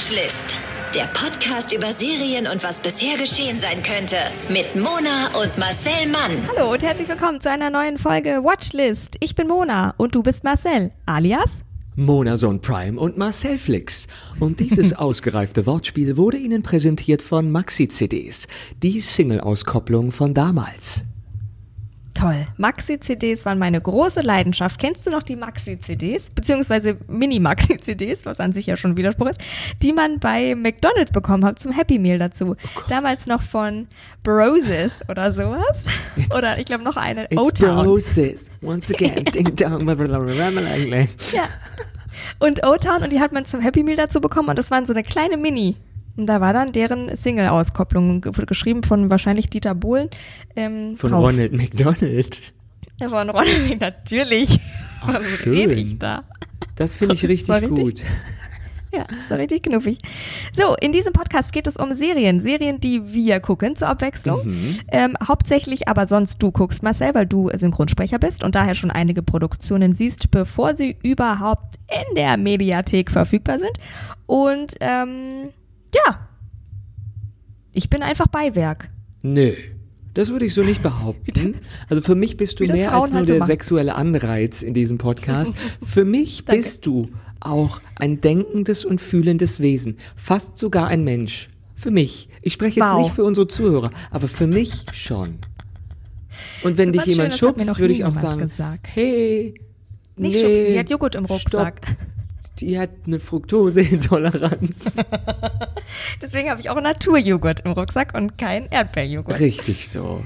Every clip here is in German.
Watchlist. Der Podcast über Serien und was bisher geschehen sein könnte. Mit Mona und Marcel Mann. Hallo und herzlich willkommen zu einer neuen Folge Watchlist. Ich bin Mona und du bist Marcel, alias Mona Son Prime und Marcel Flix. Und dieses ausgereifte Wortspiel wurde Ihnen präsentiert von Maxi CDs, die Single-Auskopplung von damals. Toll. Maxi-CDs waren meine große Leidenschaft. Kennst du noch die Maxi-CDs? Beziehungsweise Mini-Maxi-CDs, was an sich ja schon ein Widerspruch ist, die man bei McDonald's bekommen hat zum Happy Meal dazu. Oh Damals noch von Broses oder sowas. It's- oder ich glaube noch eine It's O-Town. Roses. Once again. Ding dong. Ja. Und O-Town und die hat man zum Happy Meal dazu bekommen und das waren so eine kleine Mini. Da war dann deren Single-Auskopplung ge- geschrieben von wahrscheinlich Dieter Bohlen. Ähm, Von drauf. Ronald McDonald. Von Ronald, natürlich. Ach, Was schön. rede ich da? Das finde ich richtig, richtig- gut. Ja, so richtig knuffig. So, in diesem Podcast geht es um Serien. Serien, die wir gucken zur Abwechslung. Ähm, hauptsächlich aber sonst du guckst, Marcel, weil du Synchronsprecher bist und daher schon einige Produktionen siehst, bevor sie überhaupt in der Mediathek verfügbar sind. Und ähm, ja, ich bin einfach Beiwerk. Nö. Das würde ich so nicht behaupten. Also für mich bist du mehr als nur der machen. sexuelle Anreiz in diesem Podcast. Für mich bist du auch ein denkendes und fühlendes Wesen. Fast sogar ein Mensch. Für mich. Ich spreche jetzt Wow. nicht für unsere Zuhörer, aber für mich schon. Und wenn So dich jemand mir schubst, würde ich auch sagen, gesagt. hey, Nicht nee, schubsen, die hat Joghurt im Rucksack. Stopp. Die hat eine Fructoseintoleranz. Deswegen habe ich auch Naturjoghurt im Rucksack und kein Erdbeerjoghurt. Richtig so.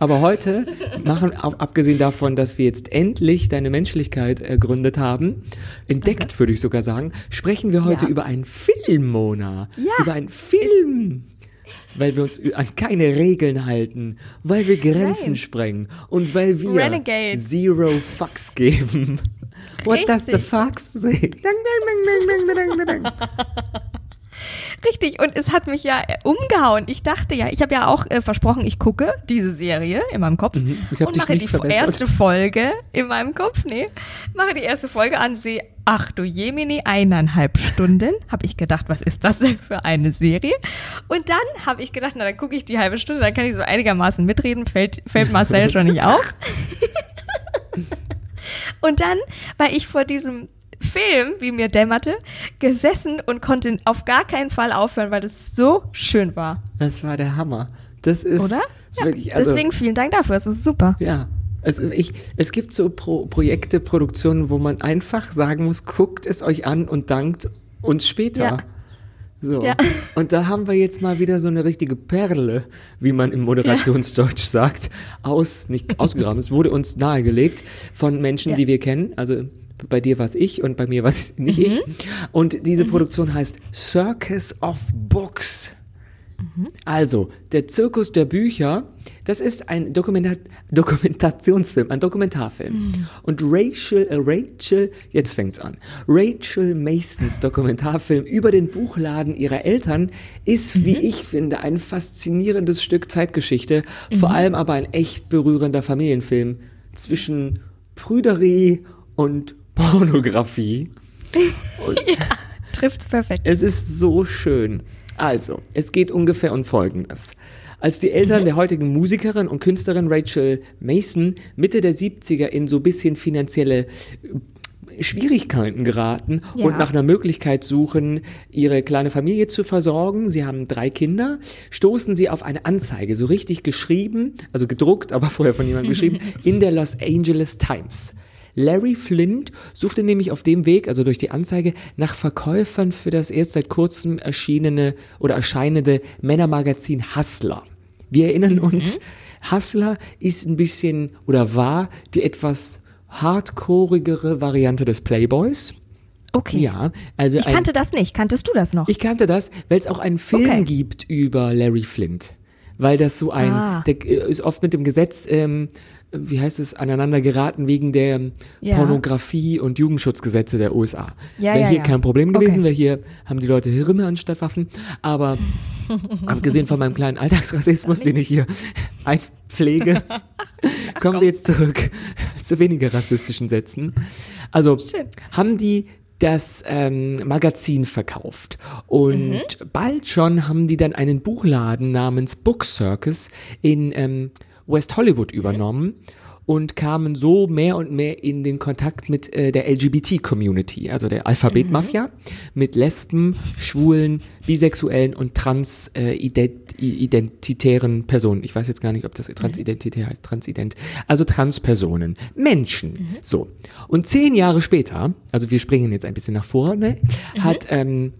Aber heute machen, ab- abgesehen davon, dass wir jetzt endlich deine Menschlichkeit ergründet haben, entdeckt würde ich sogar sagen, sprechen wir heute Ja. über einen Film, Mona. Ja. Über einen Film. Weil wir uns an keine Regeln halten, weil wir Grenzen Nein. sprengen und weil wir Renegade. Zero Fucks geben. What does the Richtig. fucks say? Richtig, und es hat mich ja äh, umgehauen. Ich dachte ja, ich habe ja auch äh, versprochen, ich gucke diese Serie in meinem Kopf Mhm, und mache die verbessert. erste Folge in meinem Kopf, nee, mache die erste Folge an, sehe, ach du Jemini, eineinhalb Stunden. habe ich gedacht, was ist das denn für eine Serie? Und dann habe ich gedacht, na dann gucke ich die halbe Stunde, dann kann ich so einigermaßen mitreden, fällt, fällt Marcel schon nicht auf. Und dann war ich vor diesem Film, wie mir dämmerte, gesessen und konnte auf gar keinen Fall aufhören, weil es so schön war. Das war der Hammer. Das ist Oder? Ja, wirklich, also, deswegen vielen Dank dafür, es ist super. Ja. Also ich, es gibt so Pro Projekte, Produktionen, wo man einfach sagen muss, guckt es euch an und dankt uns später. Ja. So. Ja. Und da haben wir jetzt mal wieder so eine richtige Perle, wie man im Moderationsdeutsch sagt, aus, nicht ausgegraben. es wurde uns nahegelegt von Menschen, Ja. die wir kennen. Also bei dir war es ich und bei mir war es nicht ich. Mhm. Und diese Produktion heißt Circus of Books. Also, der Zirkus der Bücher, das ist ein Dokumenta Dokumentationsfilm, ein Dokumentarfilm. Und Rachel, äh, Rachel, jetzt fängt's an. Rachel Masons Dokumentarfilm über den Buchladen ihrer Eltern ist, wie ich finde, ein faszinierendes Stück Zeitgeschichte, vor allem aber ein echt berührender Familienfilm zwischen Prüderie und Pornografie. Trifft's perfekt. Es ist so schön. Also, es geht ungefähr um Folgendes. Als die Eltern der heutigen Musikerin und Künstlerin Rachel Mason Mitte der 70er in so bisschen finanzielle äh, Schwierigkeiten geraten Ja. und nach einer Möglichkeit suchen, ihre kleine Familie zu versorgen. Sie haben drei Kinder, stoßen sie auf eine Anzeige, so richtig geschrieben, also gedruckt, aber vorher von jemandem geschrieben, in der Los Angeles Times. Larry Flint suchte nämlich auf dem Weg, also durch die Anzeige, nach Verkäufern für das erst seit kurzem erschienene oder erscheinende Männermagazin Hustler. Wir erinnern uns, Hustler ist ein bisschen oder war die etwas hardcoreigere Variante des Playboys. Okay. Ja, also Ich ein, kannte das nicht. Kanntest du das noch? ich kannte das, weil es auch einen Film Okay. gibt über Larry Flint. Weil das so ein, Ah. der äh, ist oft mit dem Gesetz, ähm, wie heißt es, aneinander geraten wegen der Ja. Pornografie und Jugendschutzgesetze der USA. Ja, wäre ja, hier kein Problem gewesen, Okay. weil hier haben die Leute Hirne anstatt Waffen. Aber abgesehen von meinem kleinen Alltagsrassismus, den ich hier einpflege, kommen wir jetzt zurück zu weniger rassistischen Sätzen. Also Schön. haben die das ähm, Magazin verkauft. Und Mhm. bald schon haben die dann einen Buchladen namens Book Circus in ähm, West Hollywood übernommen und kamen so mehr und mehr in den Kontakt mit äh, der LGBT-Community, also der Alphabet-Mafia, mit Lesben, Schwulen, Bisexuellen und transidentitären Personen. Ich weiß jetzt gar nicht, ob das transidentitär heißt, transident. Also Transpersonen, Menschen. So. Und zehn Jahre später, also wir springen jetzt ein bisschen nach vorne, hat ähm,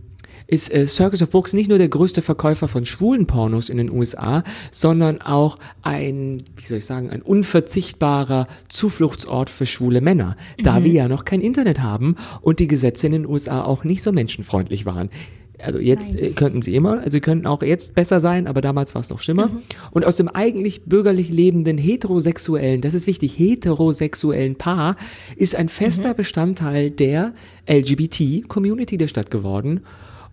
ist äh, Circus of Books nicht nur der größte Verkäufer von schwulen Pornos in den USA, sondern auch ein, wie soll ich sagen, ein unverzichtbarer Zufluchtsort für schwule Männer, da wir ja noch kein Internet haben und die Gesetze in den USA auch nicht so menschenfreundlich waren. Also jetzt äh, könnten sie immer, also sie könnten auch jetzt besser sein, aber damals war es noch schlimmer. Und aus dem eigentlich bürgerlich lebenden heterosexuellen, das ist wichtig, heterosexuellen Paar ist ein fester Bestandteil der LGBT-Community der Stadt geworden.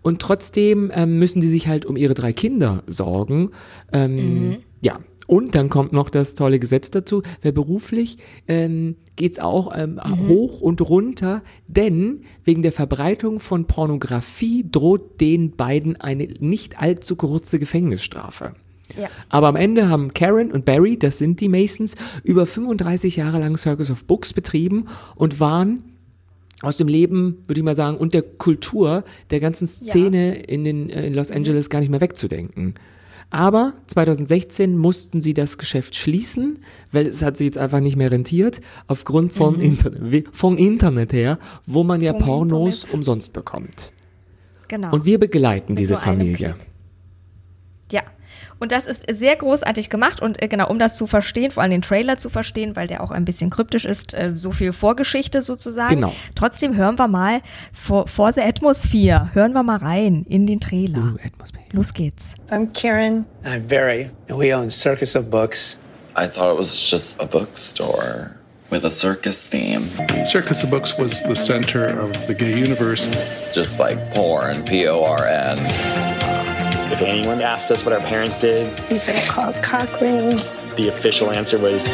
Und trotzdem ähm, müssen die sich halt um ihre drei Kinder sorgen. Ähm, Ja. Und dann kommt noch das tolle Gesetz dazu, wer beruflich ähm, geht's auch ähm, hoch und runter, denn wegen der Verbreitung von Pornografie droht den beiden eine nicht allzu kurze Gefängnisstrafe. Ja. Aber am Ende haben Karen und Barry, das sind die Masons, über 35 Jahre lang Circus of Books betrieben und waren aus dem Leben, würde ich mal sagen, und der Kultur der ganzen Szene in, den, äh, in Los Angeles gar nicht mehr wegzudenken. Aber 2016 mussten sie das Geschäft schließen, weil es hat sich jetzt einfach nicht mehr rentiert, aufgrund vom, Internet, wie- vom Internet her, wo man ja Vom Pornos umsonst bekommt. Genau. Und wir begleiten diese so Familie. Ja. Und das ist sehr großartig gemacht und äh, genau, um das zu verstehen, vor allem den Trailer zu verstehen, weil der auch ein bisschen kryptisch ist, äh, so viel Vorgeschichte sozusagen. Genau. Trotzdem hören wir mal for, for the Atmosphere, hören wir mal rein in den Trailer. Uh, Atmosphäre. Los geht's. I'm Karen. I'm Barry, and we own Circus of Books. I thought it was just a bookstore with a circus theme, Circus of Books was the center of the gay universe. just like porn, P O R N. If anyone asked us what our parents did, These are called cock rings. the official answer was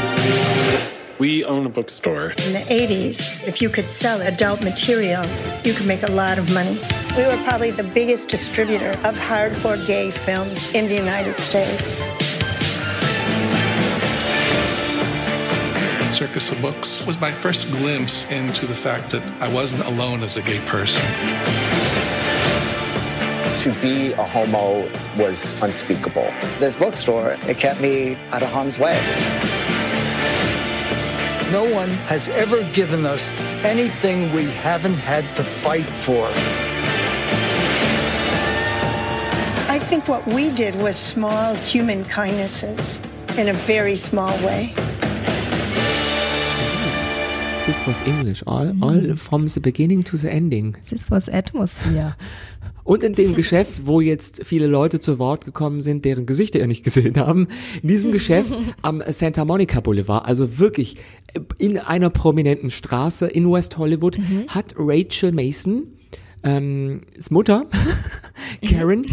We own a bookstore. In the 80s, if you could sell adult material, you could make a lot of money. We were probably the biggest distributor of hardcore gay films in the United States. Circus of Books was my first glimpse into the fact that I wasn't alone as a gay person. To be a homo was unspeakable. This bookstore, it kept me out of harm's way. No one has ever given us anything we haven't had to fight for. I think what we did was small human kindnesses in a very small way. This was English, all, all mm-hmm. from the beginning to the ending. This was Atmosphere. Und in dem Geschäft, wo jetzt viele Leute zu Wort gekommen sind, deren Gesichter ihr nicht gesehen haben, in diesem Geschäft am Santa Monica Boulevard, also wirklich in einer prominenten Straße in West Hollywood, hat Rachel Mason, ähm, Mutter, Karen,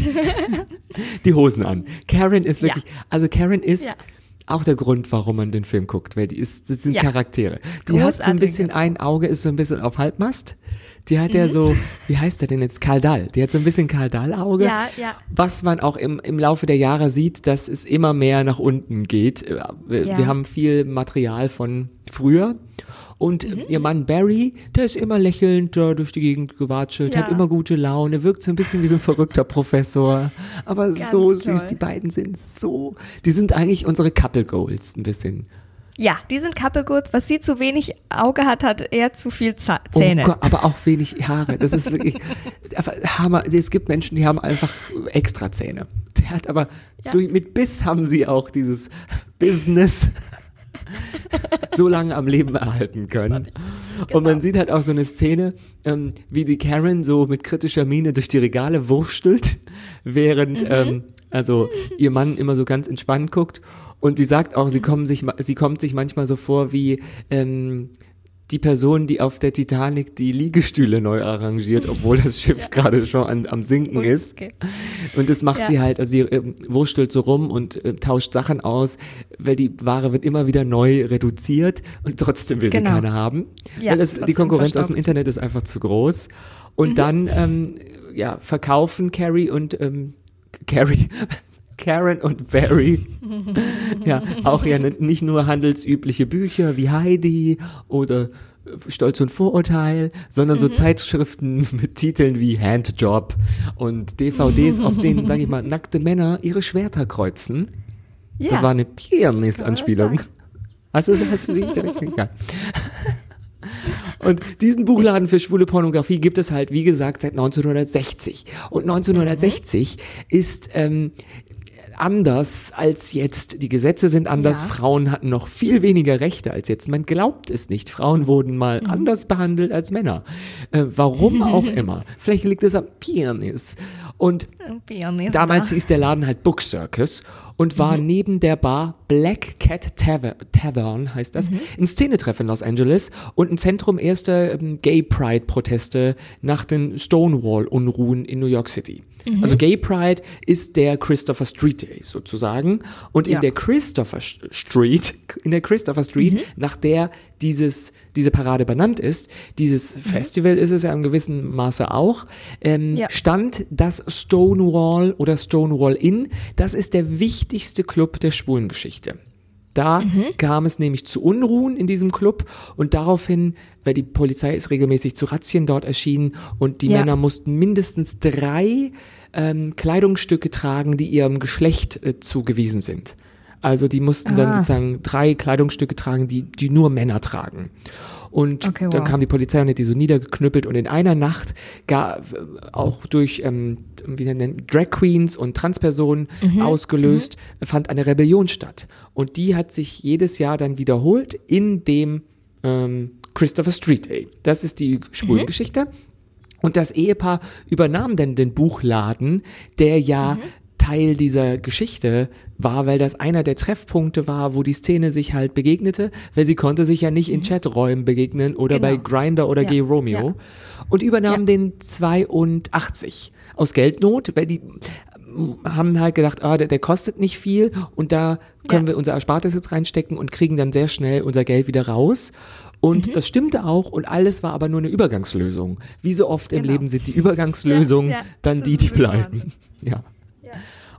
die Hosen an. Karen ist wirklich, also Karen ist Ja. auch der Grund, warum man den Film guckt, weil die ist, das sind Ja. Charaktere. Die hat so ein Großartige bisschen ein Auge, ist so ein bisschen auf Halbmast. Die hat ja so, wie heißt der denn jetzt? Karl Dahl. Die hat so ein bisschen Karl Dahl-Auge. Ja, ja. Was man auch im, im Laufe der Jahre sieht, dass es immer mehr nach unten geht. Äh, Wir, Ja. wir haben viel Material von früher. Und Mhm. ihr Mann Barry, der ist immer lächelnd da durch die Gegend gewatschelt, Ja. hat immer gute Laune, wirkt so ein bisschen wie so ein verrückter Professor. Aber so süß, toll. die beiden sind so. Die sind eigentlich unsere Couple Goals ein bisschen. Ja, die sind Goods. Was sie zu wenig Auge hat, hat er zu viel Zähne. Oh Gott, aber auch wenig Haare. Das ist wirklich Hammer. Es gibt Menschen, die haben einfach extra Zähne. Der hat aber Ja. durch, mit Biss haben sie auch dieses Business so lange am Leben erhalten können. Und man sieht halt auch so eine Szene, ähm, wie die Karen so mit kritischer Miene durch die Regale wurstelt, während ähm, also ihr Mann immer so ganz entspannt guckt. Und sie sagt auch, sie, kommen sich, sie kommt sich manchmal so vor wie ähm, die Person, die auf der Titanic die Liegestühle neu arrangiert, obwohl das Schiff ja. gerade schon an, am Sinken okay. ist. Und das macht ja. sie halt, also sie äh, wurstelt so rum und äh, tauscht Sachen aus, weil die Ware wird immer wieder neu reduziert und trotzdem will genau. sie keine haben. Ja, weil es, die Konkurrenz aus dem Internet ist einfach zu groß. Und mhm. dann ähm, ja, verkaufen Carrie und ähm, Carrie, Karen und Barry. ja, auch ja nicht nur handelsübliche Bücher wie Heidi oder Stolz und Vorurteil, sondern mhm. so Zeitschriften mit Titeln wie Handjob und DVDs, auf denen, sag ich mal, nackte Männer ihre Schwerter kreuzen. Ja. Das war eine Pianist-Anspielung. Hast du, hast du sie direkt? Ja. Und diesen Buchladen für schwule Pornografie gibt es halt, wie gesagt, seit 1960. Und 1960 mhm. ist ähm, anders als jetzt. Die Gesetze sind anders. Ja. Frauen hatten noch viel weniger Rechte als jetzt. Man glaubt es nicht. Frauen wurden mal mhm. anders behandelt als Männer. Äh, warum auch immer. Vielleicht liegt es am Pianis. Und Pianist, damals hieß der Laden halt Book Circus und war mhm. neben der Bar Black Cat Taver Tavern, heißt das, mhm. ein Szenetreff in Los Angeles und ein Zentrum erster ähm, Gay Pride Proteste nach den Stonewall-Unruhen in New York City. Mhm. Also Gay Pride ist der Christopher Street Day sozusagen. Und ja. in der Christopher Street, in der Christopher Street, mhm. nach der dieses, diese Parade benannt ist, dieses mhm. Festival ist es ja in gewissem Maße auch, ähm, ja. stand das Stonewall oder Stonewall Inn. Das ist der wichtigste Club der Schwulengeschichte. Da mhm. kam es nämlich zu Unruhen in diesem Club und daraufhin, weil die Polizei ist regelmäßig zu Razzien dort erschienen und die ja. Männer mussten mindestens drei ähm, Kleidungsstücke tragen, die ihrem Geschlecht äh, zugewiesen sind. Also die mussten ah. dann sozusagen drei Kleidungsstücke tragen, die, die nur Männer tragen. Und okay, wow. dann kam die Polizei und hat die so niedergeknüppelt und in einer Nacht gar, auch durch ähm, wie nennen, Drag Queens und Transpersonen mhm. ausgelöst, mhm. fand eine Rebellion statt. Und die hat sich jedes Jahr dann wiederholt in dem ähm, Christopher Street Day. Das ist die Schwulengeschichte. Mhm. Und das Ehepaar übernahm dann den Buchladen, der ja mhm. Teil dieser Geschichte war, weil das einer der Treffpunkte war, wo die Szene sich halt begegnete, weil sie konnte sich ja nicht in mhm. Chaträumen begegnen oder genau. bei Grinder oder ja. Gay Romeo. Ja. Und übernahm ja. den 82 aus Geldnot, weil die haben halt gedacht, ah, der, der kostet nicht viel und da können wir unser Erspartes jetzt reinstecken und kriegen dann sehr schnell unser Geld wieder raus. Und mhm. das stimmte auch und alles war aber nur eine Übergangslösung. Wie so oft genau. im Leben sind die Übergangslösungen ja, ja, dann die, die bleiben. Ja.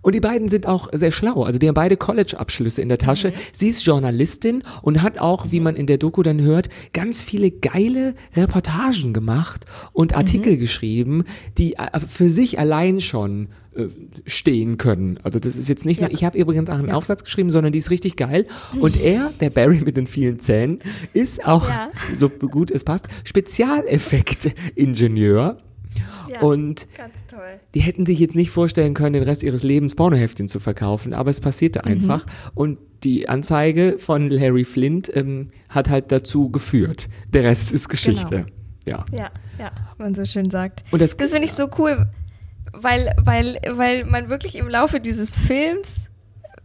Und die beiden sind auch sehr schlau. Also die haben beide College-Abschlüsse in der Tasche. Mhm. Sie ist Journalistin und hat auch, wie man in der Doku dann hört, ganz viele geile Reportagen gemacht und Artikel mhm. geschrieben, die äh, für sich allein schon äh, stehen können. Also das ist jetzt nicht ja. nur, ich habe übrigens auch einen ja. Aufsatz geschrieben, sondern die ist richtig geil. Und er, der Barry mit den vielen Zähnen, ist auch, ja. so gut es passt, Spezialeffekt-Ingenieur. Ja, und die hätten sich jetzt nicht vorstellen können, den Rest ihres Lebens Pornoheftchen zu verkaufen, aber es passierte mhm. einfach. Und die Anzeige von Larry Flint ähm, hat halt dazu geführt. Der Rest ist Geschichte. Genau. Ja. Ja, ja, man so schön sagt. Und das, das finde ich so cool, weil, weil, weil man wirklich im Laufe dieses Films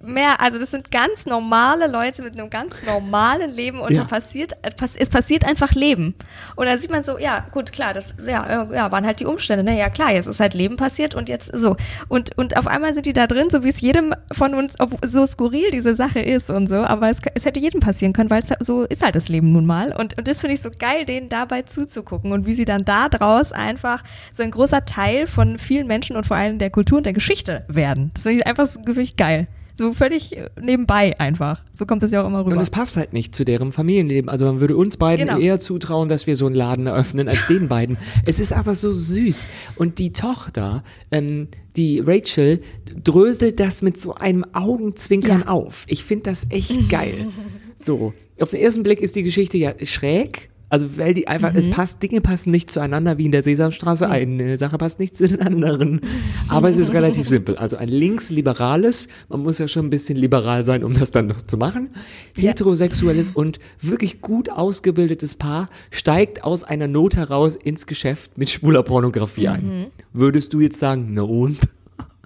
mehr, also das sind ganz normale Leute mit einem ganz normalen Leben und ja. da passiert, es passiert einfach Leben. Und dann sieht man so, ja, gut, klar, das, ja, ja, waren halt die Umstände, ne, ja klar, jetzt ist halt Leben passiert und jetzt so. Und, und auf einmal sind die da drin, so wie es jedem von uns, ob so skurril diese Sache ist und so, aber es, es hätte jedem passieren können, weil es so ist halt das Leben nun mal. Und, und das finde ich so geil, denen dabei zuzugucken und wie sie dann da draus einfach so ein großer Teil von vielen Menschen und vor allem der Kultur und der Geschichte werden. Das finde ich einfach so wirklich geil. So völlig nebenbei einfach. So kommt das ja auch immer rüber. Und es passt halt nicht zu deren Familienleben. Also man würde uns beiden genau. eher zutrauen, dass wir so einen Laden eröffnen, als den beiden. Es ist aber so süß. Und die Tochter, ähm, die Rachel, dröselt das mit so einem Augenzwinkern ja. auf. Ich finde das echt geil. so. Auf den ersten Blick ist die Geschichte ja schräg, also weil die einfach, mhm. es passt, Dinge passen nicht zueinander wie in der Sesamstraße, eine Sache passt nicht zu den anderen. Aber es ist relativ simpel. Also ein linksliberales, man muss ja schon ein bisschen liberal sein, um das dann noch zu machen. Heterosexuelles und wirklich gut ausgebildetes Paar steigt aus einer Not heraus ins Geschäft mit schwuler Pornografie ein. Mhm. Würdest du jetzt sagen, na und?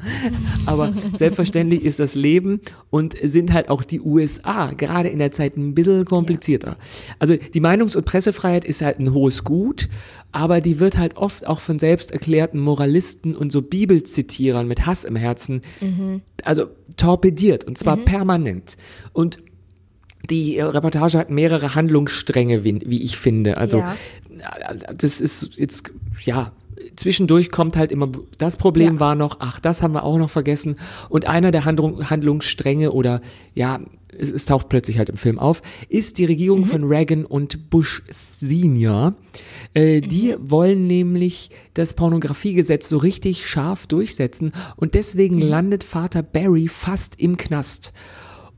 Aber selbstverständlich ist das Leben und sind halt auch die USA gerade in der Zeit ein bisschen komplizierter. Also die Meinungs- und Pressefreiheit ist halt ein hohes Gut, aber die wird halt oft auch von selbst erklärten Moralisten und so Bibelzitierern mit Hass im Herzen, also torpediert und zwar permanent. Und die Reportage hat mehrere Handlungsstränge, wie, wie ich finde. Also Ja. das ist jetzt, ja, zwischendurch kommt halt immer, das Problem Ja. war noch, ach, das haben wir auch noch vergessen. Und einer der Handlung, Handlungsstränge oder, ja, es, es taucht plötzlich halt im Film auf, ist die Regierung von Reagan und Bush Senior. Äh, die wollen nämlich das Pornografiegesetz so richtig scharf durchsetzen und deswegen landet Vater Barry fast im Knast.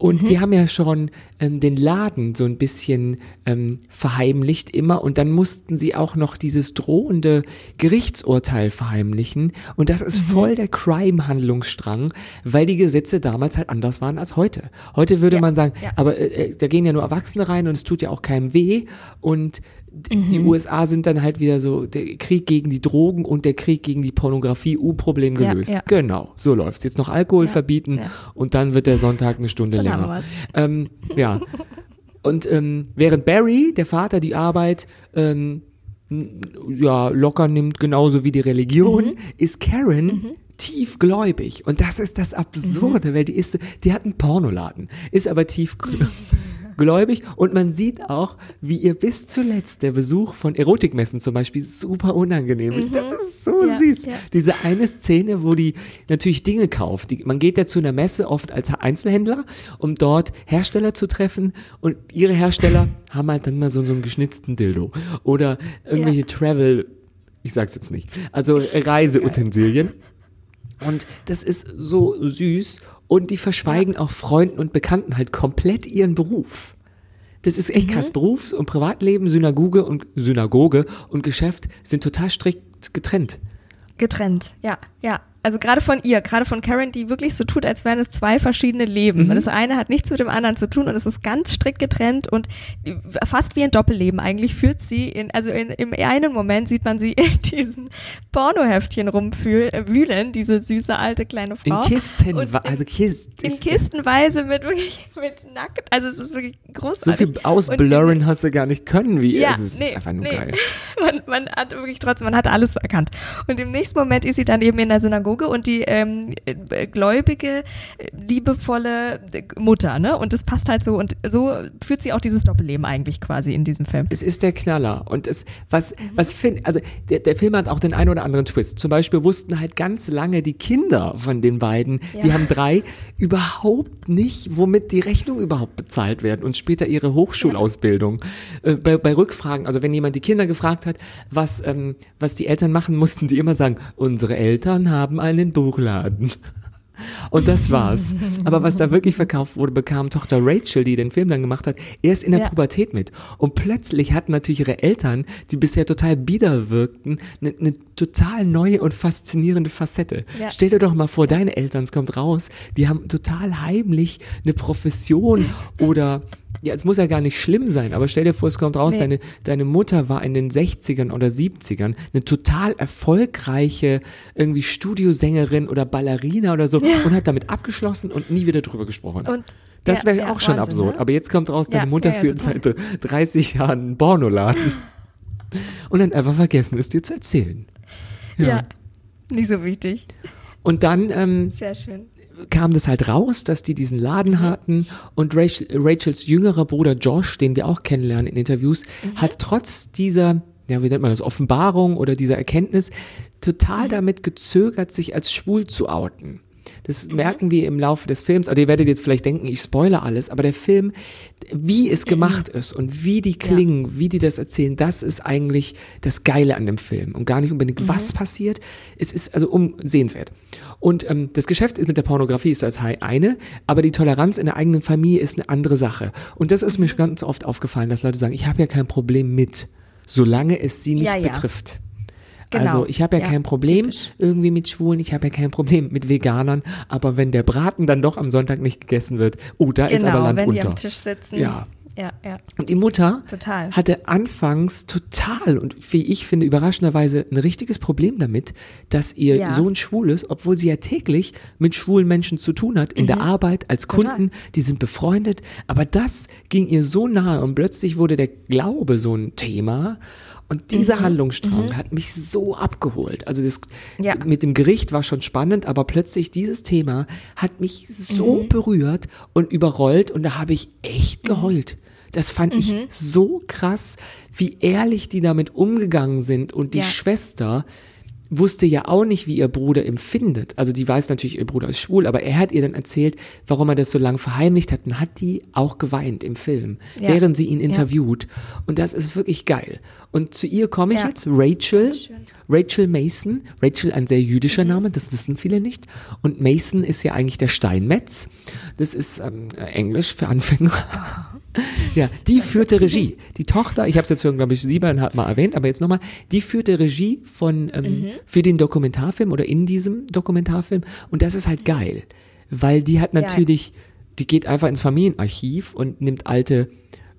Und die haben ja schon ähm, den Laden so ein bisschen ähm, verheimlicht immer. Und dann mussten sie auch noch dieses drohende Gerichtsurteil verheimlichen. Und das ist voll der Crime-Handlungsstrang, weil die Gesetze damals halt anders waren als heute. Heute würde man sagen, ja. aber äh, äh, da gehen ja nur Erwachsene rein und es tut ja auch keinem weh. Und d- die USA sind dann halt wieder so der Krieg gegen die Drogen und der Krieg gegen die Pornografie, U-Problem Ja, gelöst. ja. Genau, so läuft's. Jetzt noch Alkohol verbieten ja. und dann wird der Sonntag eine Stunde länger. Ähm, ja. Und ähm, während Barry, der Vater, die Arbeit ähm, ja, locker nimmt, genauso wie die Religion, Mhm. ist Karen tiefgläubig. Und das ist das Absurde, weil die ist, die hat einen Pornoladen, ist aber tiefgläubig. Und man sieht auch, wie ihr bis zuletzt der Besuch von Erotikmessen zum Beispiel super unangenehm ist. Das ist so Mhm. Ja, süß. ja. Diese eine Szene, wo die natürlich Dinge kauft. Die, man geht ja zu einer Messe oft als Einzelhändler, um dort Hersteller zu treffen. Und ihre Hersteller haben halt dann mal so, so einen geschnitzten Dildo. Oder irgendwelche Travel, ich sag's jetzt nicht, also Reiseutensilien. Und das ist so süß. Und die verschweigen auch Freunden und Bekannten halt komplett ihren Beruf. Das ist echt krass. Berufs- und Privatleben, Synagoge und Synagoge und Geschäft sind total strikt getrennt. Getrennt, ja, ja. Also gerade von ihr, gerade von Karen, die wirklich so tut, als wären es zwei verschiedene Leben. Mhm. Das eine hat nichts mit dem anderen zu tun und es ist ganz strikt getrennt und fast wie ein Doppelleben eigentlich führt sie in, also in, im einen Moment sieht man sie in diesen Pornoheftchen rumwühlen, diese süße alte kleine In Frau. Kisten, Und wa- also Kisten. in Kistenweise mit wirklich, mit nackt, also es ist wirklich So großartig. viel ausblurren hast du gar nicht können, wie Ja, es ist nee, einfach nur nee. geil. man, man hat wirklich trotzdem, man hat alles erkannt. Und im nächsten Moment ist sie dann eben in der Synagoge und die ähm, äh, gläubige, äh, liebevolle äh, Mutter, ne? Und das passt halt so und so führt sie auch dieses Doppelleben eigentlich quasi in diesem Film. Es ist der Knaller. Und es, was, Mhm. was find, also der, der Film hat auch den einen oder anderen Twist. Zum Beispiel wussten halt ganz lange die Kinder von den beiden, die Ja. haben drei, überhaupt nicht, womit die Rechnung überhaupt bezahlt werden und später ihre Hochschulausbildung. Äh, bei, bei Rückfragen, also wenn jemand die Kinder gefragt hat, was, ähm, was die Eltern machen, mussten die immer sagen, unsere Eltern haben einen Buchladen. Und das war's. Aber was da wirklich verkauft wurde, bekam Tochter Rachel, die den Film dann gemacht hat, erst in der Ja. Pubertät mit. Und plötzlich hatten natürlich ihre Eltern, die bisher total bieder wirkten, eine ne total neue und faszinierende Facette. Ja. Stell dir doch mal vor, deine Eltern, es kommt raus, die haben total heimlich eine Profession oder ja, es muss ja gar nicht schlimm sein, aber stell dir vor, es kommt raus, Nee. deine, deine Mutter war in den 60ern oder 70ern eine total erfolgreiche irgendwie Studiosängerin oder Ballerina oder so und hat damit abgeschlossen und nie wieder drüber gesprochen. Und das ja, wäre ja, auch schon Wahnsinn, absurd. ne? Aber jetzt kommt raus, deine Ja, Mutter ja, ja, führt seit 30 Jahren einen Pornoladen und dann einfach vergessen, es dir zu erzählen. Ja. Nicht so wichtig. Und dann ähm, Sehr schön. Kam das halt raus, dass die diesen Mhm. Laden hatten und Rachel, Rachels jüngerer Bruder Josh, den wir auch kennenlernen in Interviews, Mhm. hat trotz dieser, ja, wie nennt man das, Offenbarung oder dieser Erkenntnis total Mhm. damit gezögert, sich als schwul zu outen. Das Mhm. merken wir im Laufe des Films. Also ihr werdet jetzt vielleicht denken, ich spoilere alles, aber der Film, wie Mhm. es gemacht ist und wie die klingen, wie die das erzählen, das ist eigentlich das Geile an dem Film. Und gar nicht unbedingt, Mhm. was passiert. Es ist also umsehenswert. Und ähm, das Geschäft ist mit der Pornografie ist das Hi- eine, aber die Toleranz in der eigenen Familie ist eine andere Sache. Und das ist Mhm. mir ganz oft aufgefallen, dass Leute sagen, ich habe ja kein Problem mit, solange es sie nicht Ja, ja. betrifft. Genau. Also ich habe ja, Ja, kein Problem typisch. irgendwie mit Schwulen, ich habe ja kein Problem mit Veganern, aber wenn der Braten dann doch am Sonntag nicht gegessen wird, oh, da ist aber Genau, Land wenn die unter. am Tisch sitzen. Ja. ja, ja. Und die Mutter Total. hatte anfangs total und wie ich finde überraschenderweise ein richtiges Problem damit, dass ihr Ja. Sohn schwul ist, obwohl sie ja täglich mit schwulen Menschen zu tun hat, in der Arbeit, als Mhm. Total. Kunden, die sind befreundet. Aber das ging ihr so nahe und plötzlich wurde der Glaube so ein Thema. Und dieser Mhm. Handlungsstrang hat mich so abgeholt. Also das Ja. mit dem Gericht war schon spannend, aber plötzlich dieses Thema hat mich so Mhm. berührt und überrollt und da habe ich echt geheult. Das fand ich Mhm. so krass, wie ehrlich die damit umgegangen sind und die Ja. Schwester wusste ja auch nicht, wie ihr Bruder empfindet. Also die weiß natürlich, ihr Bruder ist schwul, aber er hat ihr dann erzählt, warum er das so lange verheimlicht hat und hat die auch geweint im Film, Ja. während sie ihn Ja. interviewt. Und das ist wirklich geil. Und zu ihr komme ich Ja. jetzt, Rachel. Rachel Mason. Rachel ein sehr jüdischer Name, das wissen viele nicht. Und Mason ist ja eigentlich der Steinmetz. Das ist ähm, Englisch für Anfänger. Ja, die führte Regie. Die Tochter, ich habe es jetzt schon, glaube ich, siebeneinhalb Mal erwähnt, aber jetzt nochmal, die führte Regie von ähm, für den Dokumentarfilm oder in diesem Dokumentarfilm. Und das ist halt geil, weil die hat natürlich, die geht einfach ins Familienarchiv und nimmt alte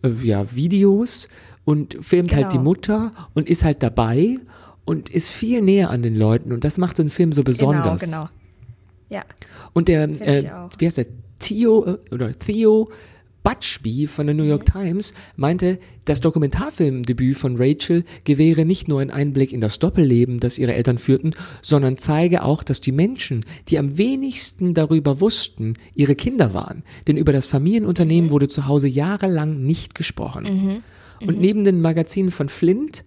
äh, ja, Videos und filmt halt die Genau. Mutter und ist halt dabei und ist viel näher an den Leuten. Und das macht den Film so besonders. Genau, genau. Ja. Und der, äh, wie heißt der, Theo äh, oder Theo Butchby von der New York Mhm. Times meinte, das Dokumentarfilmdebüt von Rachel gewähre nicht nur einen Einblick in das Doppelleben, das ihre Eltern führten, sondern zeige auch, dass die Menschen, die am wenigsten darüber wussten, ihre Kinder waren. Denn über das Familienunternehmen Mhm. wurde zu Hause jahrelang nicht gesprochen. Und neben den Magazinen von Flint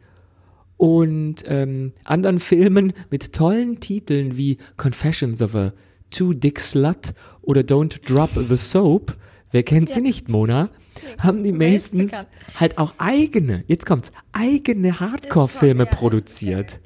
und ähm, anderen Filmen mit tollen Titeln wie Confessions of a Two Dick Slut oder Don't Drop the Soap, wer kennt sie nicht, Mona, haben die Masons bekannt? halt auch eigene, jetzt kommt's, eigene Hardcore-Filme ja, ja, produziert.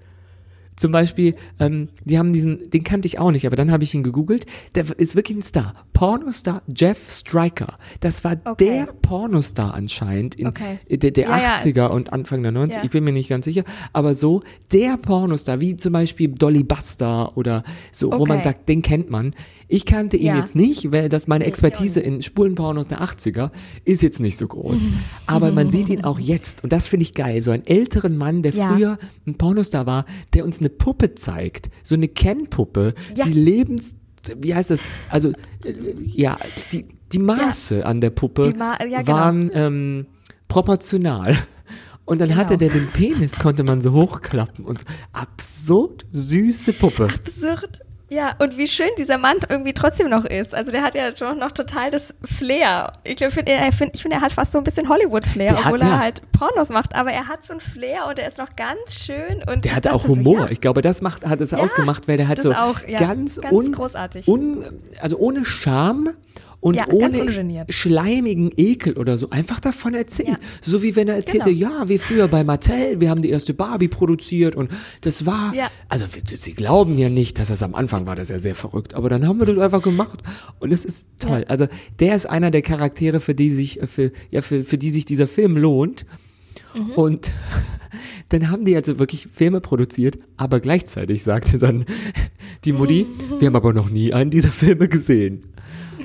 Zum Beispiel, ähm, die haben diesen, den kannte ich auch nicht, aber dann habe ich ihn gegoogelt. Der ist wirklich ein Star. Pornostar Jeff Stryker. Das war Okay. der Pornostar anscheinend in Okay. der, der Ja, ja. 80er und Anfang der 90er. Ja. Ich bin mir nicht ganz sicher. Aber so der Pornostar, wie zum Beispiel Dolly Buster oder so, wo man Okay. sagt, den kennt man. Ich kannte ihn Ja. jetzt nicht, weil das meine Expertise in Spulenpornos der 80er ist jetzt nicht so groß. Aber man sieht ihn auch jetzt und das finde ich geil. So einen älteren Mann, der Ja. früher ein Pornostar war, der uns eine Puppe zeigt. So eine Ken-Puppe, Ja. die lebens wie heißt das? Also, äh, ja, die, die Maße an der Puppe Ma- ja, genau. waren ähm, proportional. Und dann hatte der Genau. den Penis, konnte man so hochklappen und absurd süße Puppe. Absurd. Ja, und wie schön dieser Mann irgendwie trotzdem noch ist. Also der hat ja schon noch total das Flair. Ich glaube, find, er- find, ich finde, er hat fast so ein bisschen Hollywood-Flair, Der hat- obwohl er ja. halt Pornos macht. Aber er hat so ein Flair und er ist noch ganz schön. Und Der hatte auch dachte so, Humor. ja, Ich glaube, das macht, hat es Ja, ausgemacht, weil der hat das so auch, ganz, Ganz un, großartig. Un, also ohne Scham und Ja, ohne schleimigen Ekel oder so einfach davon erzählen. Ja. So wie wenn er erzählte, Genau. ja, wie früher bei Mattel, wir haben die erste Barbie produziert und das war, Ja. also sie glauben ja nicht, dass das am Anfang war, das ja sehr verrückt, aber dann haben wir das einfach gemacht und es ist toll. Also der ist einer der Charaktere, für die sich, für, ja, für, für die sich dieser Film lohnt. Mhm. Und dann haben die also wirklich Filme produziert, aber gleichzeitig sagte dann die Mutti, wir haben aber noch nie einen dieser Filme gesehen.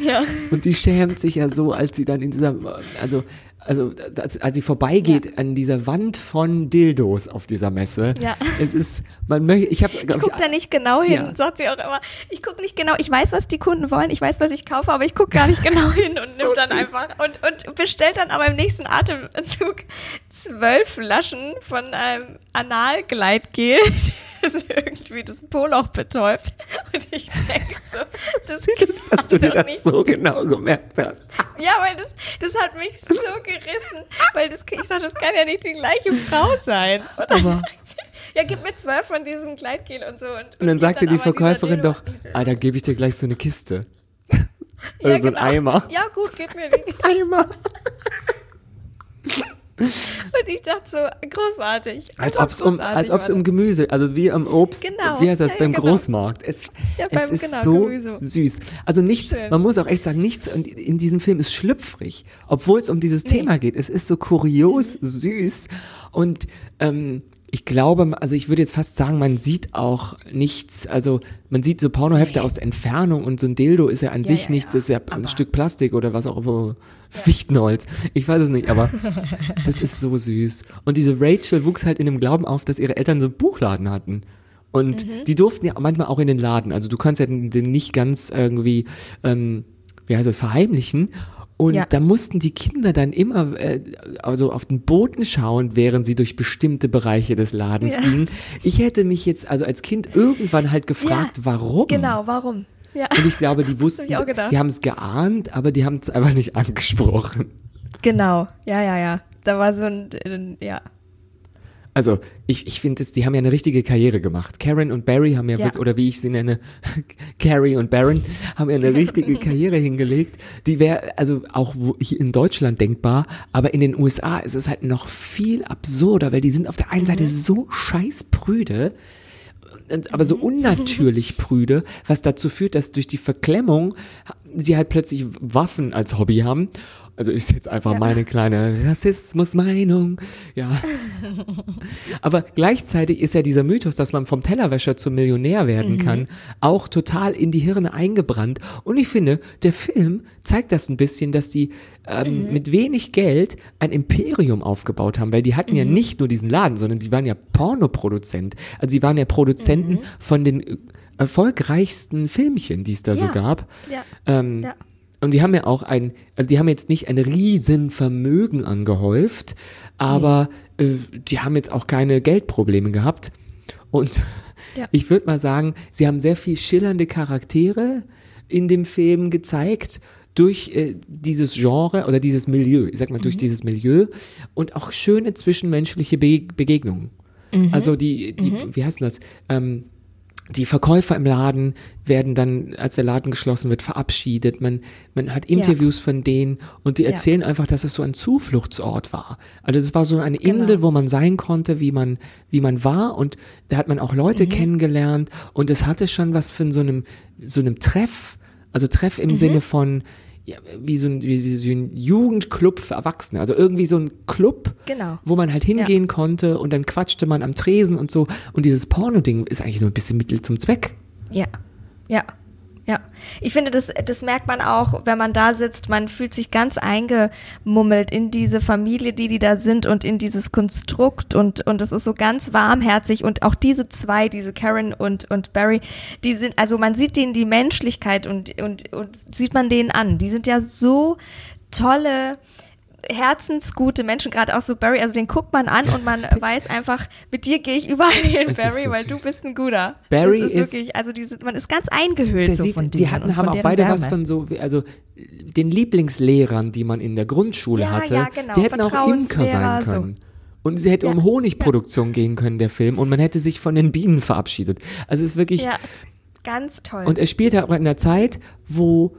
Ja. Und die schämt sich ja so, als sie dann in dieser, also, also als, als sie vorbeigeht an dieser Wand von Dildos auf dieser Messe. Ja. Es ist, man möchte, ich habe Ich gucke da nicht genau hin, Ja. sagt sie auch immer. Ich gucke nicht genau. Ich weiß, was die Kunden wollen. Ich weiß, was ich kaufe, aber ich gucke gar nicht genau hin und So nimmt dann süß. einfach und, und bestellt dann aber im nächsten Atemzug zwölf Flaschen von einem Analgleitgel, das irgendwie das Poloch betäubt. Und ich denke so, das dass du dir das nicht so genau gemerkt hast. ja, weil das, das hat mich so gerissen. Weil das, ich sag, das kann ja nicht die gleiche Frau sein. Und dann ja, gib mir zwölf von diesem Gleitgel und so. Und, Und dann gibt sagte die Verkäuferin doch, ah, dann gebe ich dir gleich so eine Kiste. Ja, Oder so ein genau. Eimer. Ja, gut, gib mir den Eimer. Und ich dachte so, großartig. Als ob es um, als ob's um Gemüse, also wie am Obst, Genau, wie heißt das, ja, beim genau. Großmarkt. Es, Ja, es beim- ist genau, so Gemüse. süß. Also nichts, Schön. man muss auch echt sagen, nichts in, in diesem Film ist schlüpfrig, obwohl es um dieses Thema geht. Es ist so kurios Mhm. süß und ähm, ich glaube, also ich würde jetzt fast sagen, man sieht auch nichts, also man sieht so Pornohefte aus der Entfernung und so ein Dildo ist ja an Ja, sich ja, nichts, ja. ist ja ein Stück Plastik oder was auch immer, Fichtenholz. Ich weiß es nicht, aber das ist so süß. Und diese Rachel wuchs halt in dem Glauben auf, dass ihre Eltern so einen Buchladen hatten. Und Mhm. die durften ja manchmal auch in den Laden. Also du kannst ja den, den nicht ganz irgendwie, ähm, wie heißt das, verheimlichen. Und Ja. da mussten die Kinder dann immer äh, also auf den Boden schauen, während sie durch bestimmte Bereiche des Ladens Ja. gingen. Ich hätte mich jetzt also als Kind irgendwann halt gefragt, warum? Genau, warum? Ja. Und ich glaube, die wussten, die haben es geahnt, aber die haben es einfach nicht angesprochen. Genau, ja, ja, ja. Da war so ein, ein ja. Also ich, ich finde, die haben ja eine richtige Karriere gemacht. Karen und Barry haben ja, Ja. wirklich, oder wie ich sie nenne, Carrie und Baron, haben ja eine richtige Karriere hingelegt. Die wäre also auch hier in Deutschland denkbar, aber in den USA ist es halt noch viel absurder, weil die sind auf der einen Seite so scheiß prüde, und- aber so unnatürlich prüde, was dazu führt, dass durch die Verklemmung sie halt plötzlich Waffen als Hobby haben. Also ist jetzt einfach meine kleine Rassismus-Meinung. Ja. Aber gleichzeitig ist ja dieser Mythos, dass man vom Tellerwäscher zum Millionär werden kann, auch total in die Hirne eingebrannt. Und ich finde, der Film zeigt das ein bisschen, dass die ähm, mit wenig Geld ein Imperium aufgebaut haben, weil die hatten ja nicht nur diesen Laden, sondern die waren ja Pornoproduzent. Also die waren ja Produzenten von den äh, erfolgreichsten Filmchen, die es da so Ja. gab. Ja. Ähm, Ja. Und die haben ja auch ein, also die haben jetzt nicht ein Riesenvermögen angehäuft, aber äh, die haben jetzt auch keine Geldprobleme gehabt. Und Ja. ich würde mal sagen, sie haben sehr viel schillernde Charaktere in dem Film gezeigt durch äh, dieses Genre oder dieses Milieu, ich sag mal durch dieses Milieu und auch schöne zwischenmenschliche Be Begegnungen. Also die, die wie heißt denn das? Ähm, die Verkäufer im Laden werden dann, als der Laden geschlossen wird, verabschiedet. Man, man hat Interviews von denen und die erzählen einfach, dass es so ein Zufluchtsort war. Also es war so eine Insel, wo man sein konnte, wie man, wie man war und da hat man auch Leute kennengelernt und es hatte schon was von so einem, so einem Treff. Also Treff im Sinne von, ja, wie so ein, wie, wie so ein Jugendclub für Erwachsene. Also irgendwie so ein Club, Genau. wo man halt hingehen konnte und dann quatschte man am Tresen und so. Und dieses Porno-Ding ist eigentlich nur ein bisschen Mittel zum Zweck. Ja, ja, ja. Ich finde, das, das merkt man auch, wenn man da sitzt. Man fühlt sich ganz eingemummelt in diese Familie, die die da sind und in dieses Konstrukt und und es ist so ganz warmherzig und auch diese zwei, diese Karen und und Barry, die sind, also man sieht denen die Menschlichkeit und und und sieht man denen an. Die sind ja so tolle herzensgute Menschen, gerade auch so Barry, also den guckt man an und man weiß einfach, mit dir gehe ich überall hin, Barry, so weil du süß. bist ein guter. Barry das ist, ist- wirklich, also die sind, man ist ganz eingehüllt Der so sieht, von die hatten, haben auch beide was Wärme. von so, also den Lieblingslehrern, die man in der Grundschule Ja, hatte, ja, genau, die hätten auch Imker sein Vertrauenslehrer, so. können. Und sie hätte Ja, um Honigproduktion gehen können, der Film, und man hätte sich von den Bienen verabschiedet. Also es ist wirklich, ganz toll. Und er spielt halt auch in einer Zeit, wo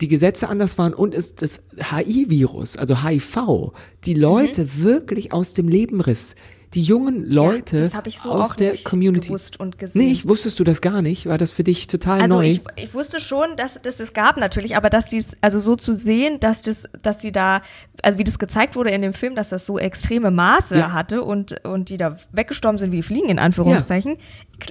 die Gesetze anders waren und es das HIV-Virus, also HIV, die Leute wirklich aus dem Leben riss. Die jungen Leute ich so aus der Community. gewusst und gesehen. Nee, ich, wusstest du das gar nicht? War das für dich total also neu? ich, ich wusste schon, dass, dass es gab natürlich, aber dass dies, also so zu sehen, dass das, dass die da, also wie das gezeigt wurde in dem Film, dass das so extreme Maße Ja. hatte und, und die da weggestorben sind wie Fliegen in Anführungszeichen,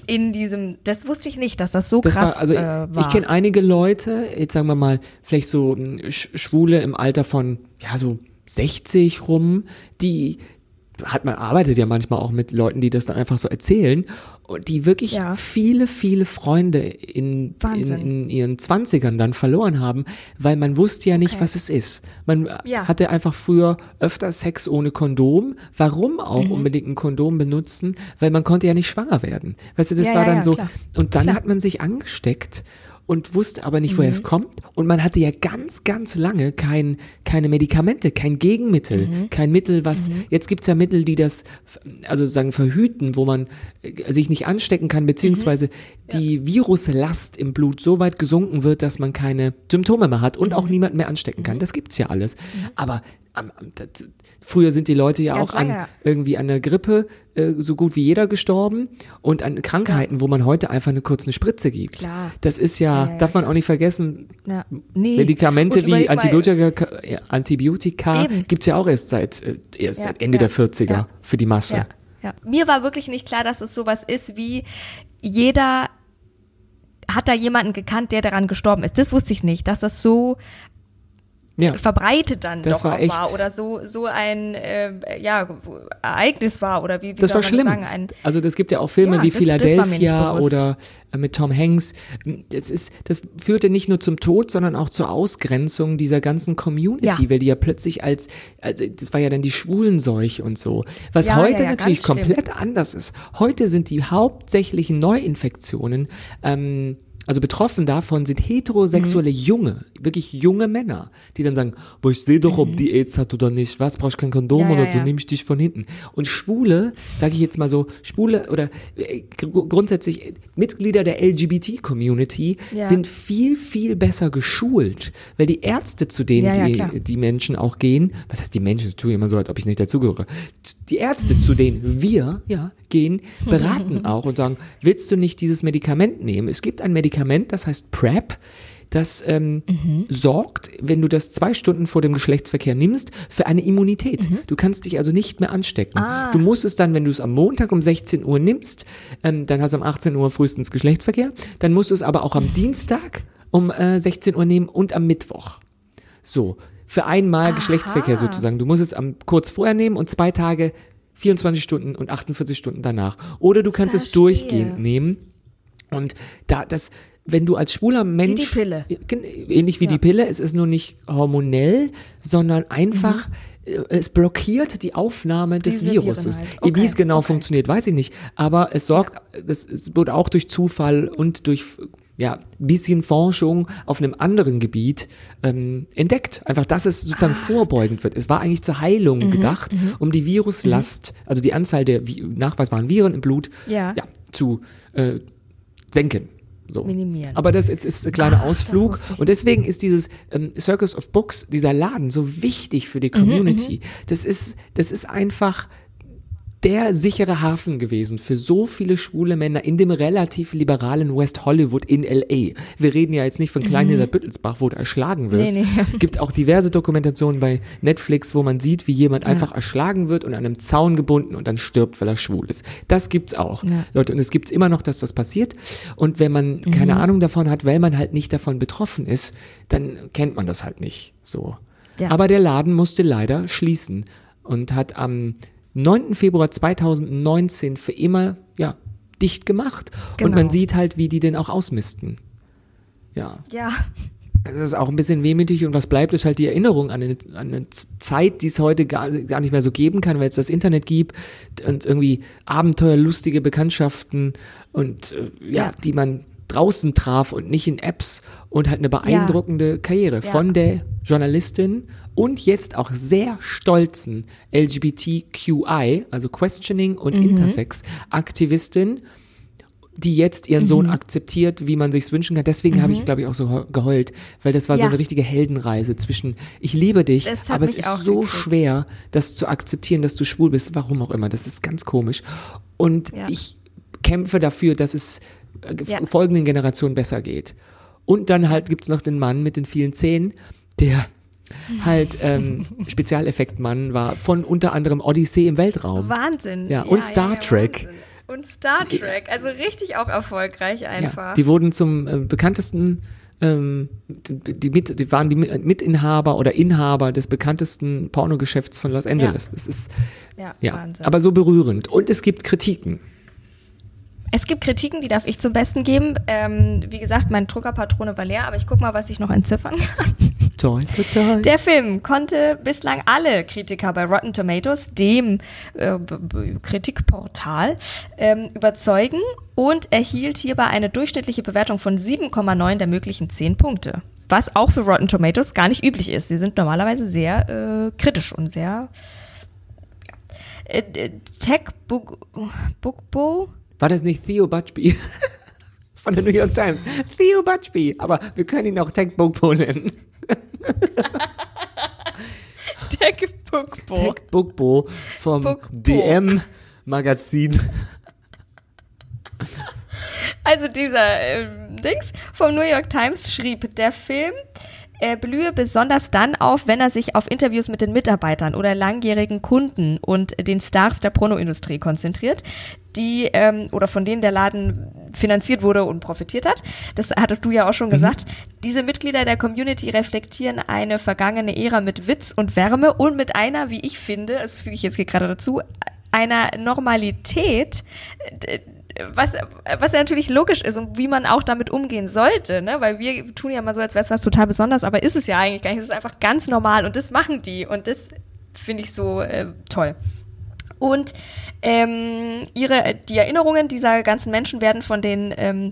in diesem, das wusste ich nicht, dass das so Das krass war, also äh, war. ich kenne einige Leute, jetzt sagen wir mal, vielleicht so Schwule im Alter von, ja, so 60 rum, die hat man arbeitet ja manchmal auch mit Leuten, die das dann einfach so erzählen und die wirklich Ja. viele, viele Freunde in, in, in ihren Zwanzigern dann verloren haben, weil man wusste ja nicht, Okay. was es ist. Man äh, Ja. hatte einfach früher öfter Sex ohne Kondom. Warum Mhm. auch unbedingt ein Kondom benutzen? Weil man konnte ja nicht schwanger werden. Weißt du, das Ja, war dann so. klar. Und dann Klar. hat man sich angesteckt und wusste aber nicht, woher Mhm. es kommt. Und man hatte ja ganz, ganz lange kein, keine Medikamente, kein Gegenmittel, Mhm. kein Mittel, was, jetzt gibt's ja Mittel, die das, also sagen, verhüten, wo man äh, sich nicht anstecken kann, beziehungsweise die Viruslast im Blut so weit gesunken wird, dass man keine Symptome mehr hat und Mhm. auch niemanden mehr anstecken kann. Das gibt's ja alles. Aber am, am, früher sind die Leute ja Ganz auch an, irgendwie an der Grippe äh, so gut wie jeder gestorben und an Krankheiten, wo man heute einfach eine kurze Spritze gibt. Klar. Das ist ja, Ja, ja, darf man auch nicht vergessen, ja. nee. Medikamente Und wie Antibiotika, Antibiotika Eben. gibt's ja auch erst seit, äh, erst Ja, seit Ende ja, der 40er ja. für die Masse. Ja, Ja. Mir war wirklich nicht klar, dass es sowas ist wie jeder hat da jemanden gekannt, der daran gestorben ist. Das wusste ich nicht, dass das so Ja. verbreitet dann Das doch war echt- war oder so so ein äh, ja Ereignis war oder wie, wie Das soll war man schlimm. das sagen ein also das gibt ja auch Filme Ja, wie das- das Philadelphia bewusst. oder äh, mit Tom Hanks. Das ist, das führte nicht nur zum Tod, sondern auch zur Ausgrenzung dieser ganzen Community, Ja. weil die ja plötzlich als, also das war ja dann die Schwulenseuche und so. Was heute natürlich schlimm. komplett anders ist. Heute sind die hauptsächlichen Neuinfektionen ähm, also betroffen davon sind heterosexuelle Mhm. junge, wirklich junge Männer, die dann sagen, boah, ich sehe doch, ob die AIDS hat oder nicht, was, brauchst kein Kondom Mhm. Ja, ja, oder ja. nehme ich dich von hinten. Und Schwule, sage ich jetzt mal so, Schwule oder äh, gr- grundsätzlich Mitglieder der LGBT-Community Ja. sind viel, viel besser geschult, weil die Ärzte, zu denen Ja, ja, die, die Menschen auch gehen, was heißt die Menschen, das tue ich immer so, als ob ich nicht dazugehöre, die Ärzte, zu denen wir ja, gehen, beraten auch und sagen, willst du nicht dieses Medikament nehmen? Es gibt ein Medikament, das heißt PrEP, das ähm, Mhm. sorgt, wenn du das zwei Stunden vor dem Geschlechtsverkehr nimmst, für eine Immunität. Mhm. Du kannst dich also nicht mehr anstecken. Ah. Du musst es dann, wenn du es am Montag um 16 Uhr nimmst, ähm, dann hast du um 18 Uhr frühestens Geschlechtsverkehr, dann musst du es aber auch am Dienstag um äh, 16 Uhr nehmen und am Mittwoch. So, für einmal Geschlechtsverkehr sozusagen. Du musst es am, kurz vorher nehmen und zwei Tage, 24 Stunden und 48 Stunden danach. Oder du kannst es Verstehe. durchgehend nehmen. Und da, das, wenn du als schwuler Mensch. die Pille. Ja, Ähnlich wie die Pille, es ist nur nicht hormonell, sondern einfach. äh, Es blockiert die Aufnahme des Mhm. Diese Viruses. Halt. Wie Okay, es genau okay. funktioniert, weiß ich nicht. Aber es sorgt, das, es wurde auch durch Zufall und durch ja, bisschen Forschung auf einem anderen Gebiet ähm, entdeckt. Einfach, dass es sozusagen vorbeugend wird. Es war eigentlich zur Heilung Mhm, gedacht, um die Viruslast, also die Anzahl der Vi nachweisbaren Viren im Blut Ja. zu äh, senken. So. Minimieren. Aber das jetzt ist ein kleiner das Ausflug. Und deswegen ist dieses ähm, Circus of Books, dieser Laden, so wichtig für die Community. Das, ist, das ist einfach der sichere Hafen gewesen für so viele schwule Männer in dem relativ liberalen West Hollywood in L.A. Wir reden ja jetzt nicht von Kleinhilder Büttelsbach, wo du erschlagen wirst. Nee, nee. Gibt auch diverse Dokumentationen bei Netflix, wo man sieht, wie jemand einfach erschlagen wird und an einem Zaun gebunden und dann stirbt, weil er schwul ist. Das gibt's auch, Ja. Leute. Und es gibt's immer noch, dass das passiert. Und wenn man Mhm. keine Ahnung davon hat, weil man halt nicht davon betroffen ist, dann kennt man das halt nicht so. Ja. Aber der Laden musste leider schließen und hat am 9. Februar 2019 für immer, ja, dicht gemacht. Und Genau. man sieht halt, wie die den auch ausmisten. Ja. ja Es ist auch ein bisschen wehmütig und was bleibt, ist halt die Erinnerung an eine, an eine Zeit, die es heute gar, gar nicht mehr so geben kann, weil es das Internet gibt und irgendwie abenteuerlustige Bekanntschaften und äh, ja, Ja. die man draußen traf und nicht in Apps und halt eine beeindruckende Karriere Ja. von der Journalistin und jetzt auch sehr stolzen LGBTQI, also Questioning und Mhm. Intersex Aktivistin, die jetzt ihren Mhm. Sohn akzeptiert, wie man sich's wünschen kann. Deswegen habe ich, glaube ich, auch so heu- geheult, weil das war so Ja. eine richtige Heldenreise zwischen ich liebe dich, hat aber es ist so gekriegt. schwer, das zu akzeptieren, dass du schwul bist, warum auch immer. Das ist ganz komisch. Und Ja. ich kämpfe dafür, dass es Ja. folgenden Generationen besser geht. Und dann halt gibt's noch den Mann mit den vielen Zähnen, der halt ähm, Spezialeffektmann war von unter anderem Odyssee im Weltraum. Wahnsinn Ja, und Star Trek. Wahnsinn. und Star Trek also richtig auch erfolgreich Ja, einfach die wurden zum äh, bekanntesten, ähm, die, mit, die waren die Mi- Mitinhaber oder Inhaber des bekanntesten Pornogeschäfts von Los Angeles. Das ist ja, ja, Wahnsinn. aber so berührend. Und es gibt Kritiken. Es gibt Kritiken, die darf ich zum Besten geben. Ähm, wie gesagt, meine Druckerpatrone war leer, aber ich guck mal, was ich noch entziffern kann. Toll, total. Der Film konnte bislang alle Kritiker bei Rotten Tomatoes, dem äh, Kritikportal, ähm, überzeugen und erhielt hierbei eine durchschnittliche Bewertung von 7,9 der möglichen 10 Punkte. Was auch für Rotten Tomatoes gar nicht üblich ist. Sie sind normalerweise sehr äh, kritisch und sehr. Ja. Äh, äh, Tech Book, Bookbo War das nicht Theo Butchby? Von der New York Times. Theo Butchby. Aber wir können ihn auch Tech Bookbo nennen. Tech Bookbo. Tech Bookbo vom. DM Magazin. Also dieser ähm, Dings vom New York Times schrieb, der Film Er blühe besonders dann auf, wenn er sich auf Interviews mit den Mitarbeitern oder langjährigen Kunden und den Stars der Pornoindustrie konzentriert, die ähm, oder von denen der Laden finanziert wurde und profitiert hat. Das hattest du ja auch schon gesagt. Diese Mitglieder der Community reflektieren eine vergangene Ära mit Witz und Wärme und mit einer, wie ich finde, das füge ich jetzt hier gerade dazu, einer Normalität, äh, was, was ja natürlich logisch ist und wie man auch damit umgehen sollte, ne? Weil wir tun ja mal so, als wäre es was total Besonderes, aber ist es ja eigentlich gar nicht. Es ist einfach ganz normal und das machen die und das finde ich so äh, toll. Und ähm, ihre, die Erinnerungen dieser ganzen Menschen werden von den ähm,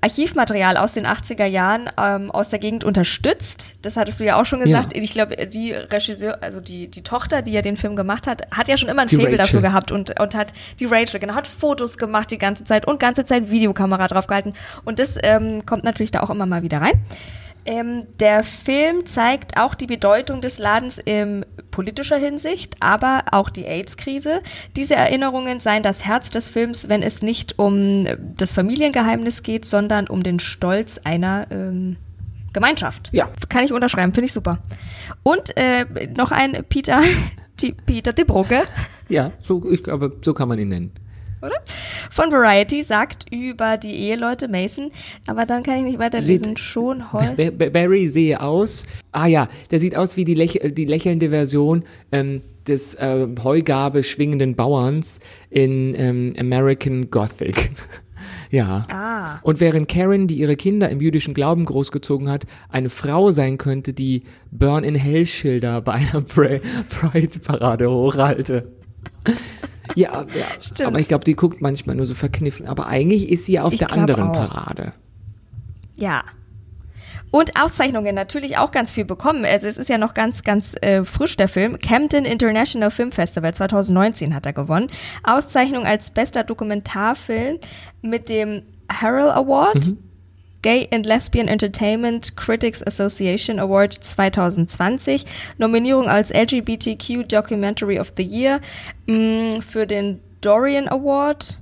Archivmaterial aus den 80er Jahren ähm, aus der Gegend unterstützt. Das hattest du ja auch schon gesagt. Ja. Ich glaube, die Regisseur, also die, die Tochter, die ja den Film gemacht hat, hat ja schon immer ein Faible dafür gehabt und, und hat die Rachel, genau, hat Fotos gemacht die ganze Zeit und ganze Zeit Videokamera drauf gehalten. Und das ähm, kommt natürlich da auch immer mal wieder rein. Ähm, der Film zeigt auch die Bedeutung des Ladens in politischer Hinsicht, aber auch die AIDS-Krise. Diese Erinnerungen seien das Herz des Films, wenn es nicht um das Familiengeheimnis geht, sondern um den Stolz einer ähm, Gemeinschaft. Ja. Kann ich unterschreiben, finde ich super. Und äh, noch ein Peter, Peter de Brugge. Ja, so, ich, aber so kann man ihn nennen oder? Von Variety sagt über die Eheleute Mason, aber dann kann ich nicht weiter lesen. Schon heu. Barry sehe aus. Ah ja, der sieht aus wie die, läch die lächelnde Version ähm, des äh, Heugabe schwingenden Bauerns in ähm, American Gothic. Ja. Ah. Und während Karen, die ihre Kinder im jüdischen Glauben großgezogen hat, eine Frau sein könnte, die Burn in Hell Schilder bei einer Pride-Parade hochhalte. Ja, ja. aber ich glaube, die guckt manchmal nur so verkniffen. Aber eigentlich ist sie auf ich der anderen auch. Parade. Ja. Und Auszeichnungen natürlich auch ganz viel bekommen. Also es ist ja noch ganz, ganz äh, frisch der Film. Camden International Film Festival 2019 hat er gewonnen. Auszeichnung als bester Dokumentarfilm mit dem Harrell Award. Mhm. Gay and Lesbian Entertainment Critics Association Award 2020, Nominierung als LGBTQ Documentary of the Year mh, mm, für den Dorian Award,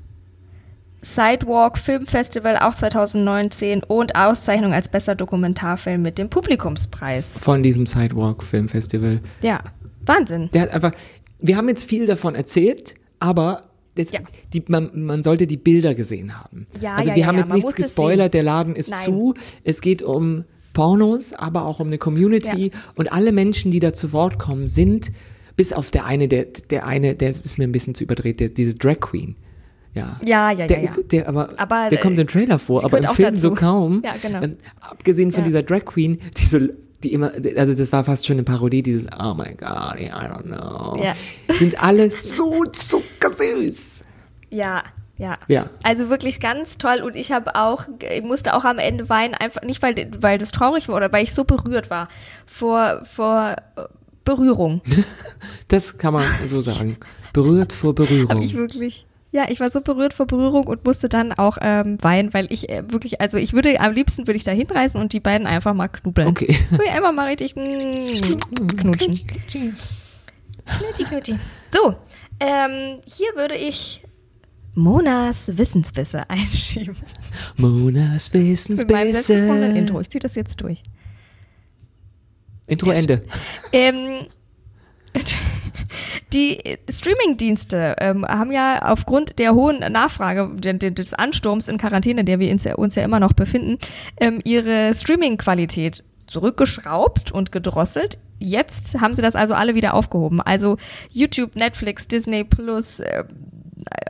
Sidewalk Film Festival auch 2019 und Auszeichnung als bester Dokumentarfilm mit dem Publikumspreis. Von diesem Sidewalk Film Festival. Ja, Wahnsinn. Der hat einfach, wir haben jetzt viel davon erzählt, aber das, ja. die, man, man, sollte die Bilder gesehen haben. Ja, also ja, wir haben jetzt nichts gespoilert, der Laden ist Nein. zu. Es geht um Pornos, aber auch um eine Community und alle Menschen, die da zu Wort kommen, sind bis auf der eine, der, der eine, der ist mir ein bisschen zu überdreht, der, diese Drag Queen. Ja, ja, ja. Der, ja, der aber, aber, der kommt im Trailer vor, aber im Film dazu. so kaum. Ja, genau. Und abgesehen von dieser Drag Queen, die so die immer, also das war fast schon eine Parodie, dieses Oh my God, I don't know. Ja. Sind alle so zuckersüß. Ja, ja. ja. Also wirklich ganz toll und ich habe auch, ich musste auch am Ende weinen, einfach nicht, weil, weil das traurig war oder weil ich so berührt war vor, vor äh, Berührung. das kann man so sagen. Berührt vor Berührung. Habe ich wirklich. Ja, ich war so berührt vor Berührung und musste dann auch ähm, weinen, weil ich äh, wirklich, also ich würde, am liebsten würde ich da hinreisen und die beiden einfach mal knubbeln. Okay. Ich einfach mal richtig mm, knutschen. Knutschi, knutschi. So, ähm, hier würde ich Monas Wissensbisse einschieben. Monas Wissensbisse. Mit Intro. Ich ziehe das jetzt durch. Intro Ende. Ähm, die Streaming-Dienste ähm, haben ja aufgrund der hohen Nachfrage, des Ansturms in Quarantäne, in der wir uns ja immer noch befinden, ähm, ihre Streaming-Qualität zurückgeschraubt und gedrosselt. Jetzt haben sie das also alle wieder aufgehoben. Also YouTube, Netflix, Disney Plus, äh,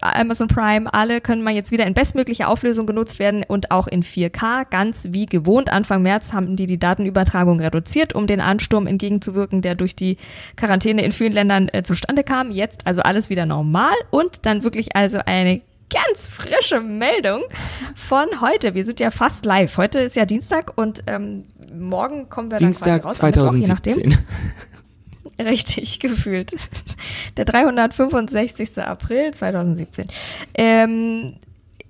Amazon Prime, alle können mal jetzt wieder in bestmöglicher Auflösung genutzt werden und auch in 4K. Ganz wie gewohnt. Anfang März haben die die Datenübertragung reduziert, um den Ansturm entgegenzuwirken, der durch die Quarantäne in vielen Ländern äh, zustande kam. Jetzt also alles wieder normal und dann wirklich also eine ganz frische Meldung von heute. Wir sind ja fast live. Heute ist ja Dienstag und ähm, morgen kommen wir Dienstag dann quasi raus. Dienstag 2017. Richtig, gefühlt. Der 365. April 2017. Ähm,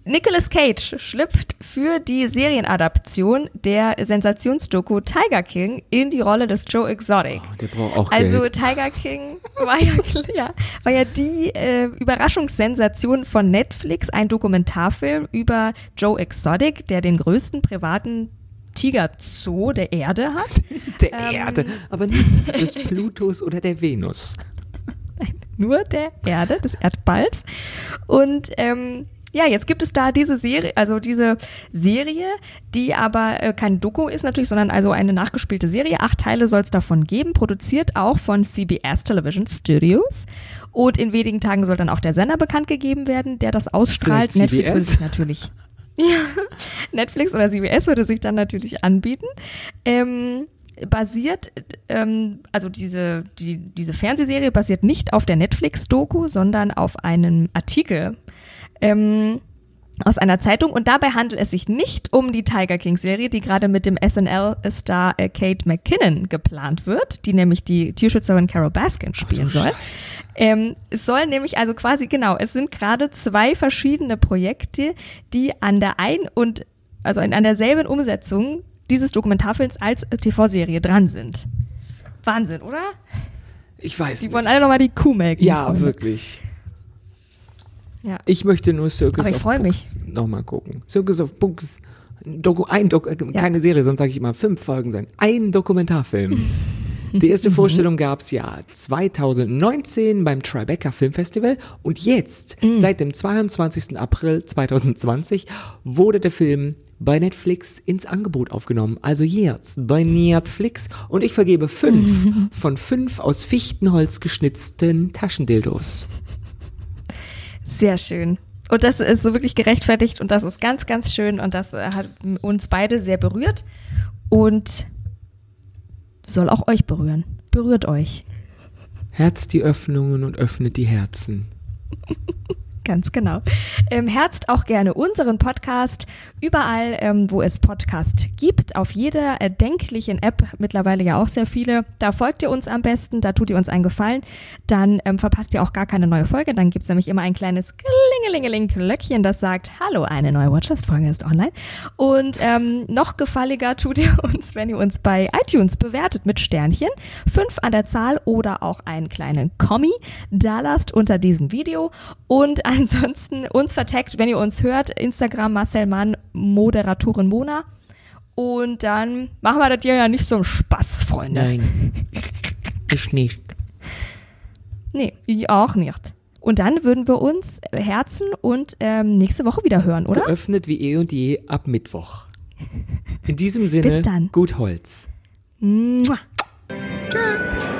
Nicolas Cage schlüpft für die Serienadaption der Sensationsdoku Tiger King in die Rolle des Joe Exotic. Oh, der braucht auch also Geld. Tiger King war ja, ja, war ja die äh, Überraschungssensation von Netflix, ein Dokumentarfilm über Joe Exotic, der den größten privaten Tigerzoo der Erde hat. Der Ähm. Erde, aber nicht des Plutos oder der Venus. nur der Erde, des Erdballs. Und ähm, ja, jetzt gibt es da diese Serie, also diese Serie, die aber äh, kein Doku ist natürlich, sondern also eine nachgespielte Serie. Acht Teile soll es davon geben, produziert auch von CBS Television Studios. Und in wenigen Tagen soll dann auch der Sender bekannt gegeben werden, der das ausstrahlt. Netflix CBS? sich natürlich. Ja, Netflix oder CBS würde sich dann natürlich anbieten. Ähm, basiert, ähm, also diese, die, diese Fernsehserie basiert nicht auf der Netflix-Doku, sondern auf einem Artikel ähm, aus einer Zeitung. Und dabei handelt es sich nicht um die Tiger King-Serie, die gerade mit dem SNL-Star äh, Kate McKinnon geplant wird, die nämlich die Tierschützerin Carol Baskin spielen soll. Ähm, es soll nämlich also quasi, genau, es sind gerade zwei verschiedene Projekte, die an der ein und also in, an derselben Umsetzung dieses Dokumentarfilms als TV-Serie dran sind. Wahnsinn, oder? Ich weiß Die nicht. wollen alle nochmal die Kuh melken. Ja, Freunde. wirklich. Ja. Ich möchte nur Circus Aber ich of freu Books nochmal gucken. Circus of Books. Doku, ein Doku, äh, keine Serie, sonst sage ich immer fünf Folgen sein. Ein Dokumentarfilm. Die erste Vorstellung gab es ja 2019 beim Tribeca Film Festival und jetzt, seit dem 22. April 2020, wurde der Film bei Netflix ins Angebot aufgenommen. Also jetzt bei Netflix und ich vergebe fünf von fünf aus Fichtenholz geschnitzten Taschendildos. Sehr schön. Und das ist so wirklich gerechtfertigt und das ist ganz, ganz schön und das äh, hat uns beide sehr berührt und soll auch euch berühren. Berührt euch. Herzt die Öffnungen und öffnet die Herzen. Ganz genau. Ähm, herzt auch gerne unseren Podcast überall, ähm, wo es Podcast gibt, auf jeder erdenklichen App, mittlerweile ja auch sehr viele. Da folgt ihr uns am besten, da tut ihr uns einen Gefallen, dann ähm, verpasst ihr auch gar keine neue Folge. Dann gibt's nämlich immer ein kleines Klingelingeling-Glöckchen, das sagt, hallo, eine neue Watchlist-Folge ist online. Und ähm, noch gefalliger tut ihr uns, wenn ihr uns bei iTunes bewertet mit Sternchen, fünf an der Zahl oder auch einen kleinen Kommi da lasst unter diesem Video. Und ansonsten uns verteckt, wenn ihr uns hört, Instagram Marcel Mann, Moderatorin Mona. Und dann machen wir das hier ja nicht so einen Spaß, Freunde. Nein. Ich nicht. Nee, ich auch nicht. Und dann würden wir uns herzen und ähm, nächste Woche wieder hören, oder? Geöffnet wie eh und je ab Mittwoch. In diesem Sinne, Bis dann. gut Holz. Mua. Der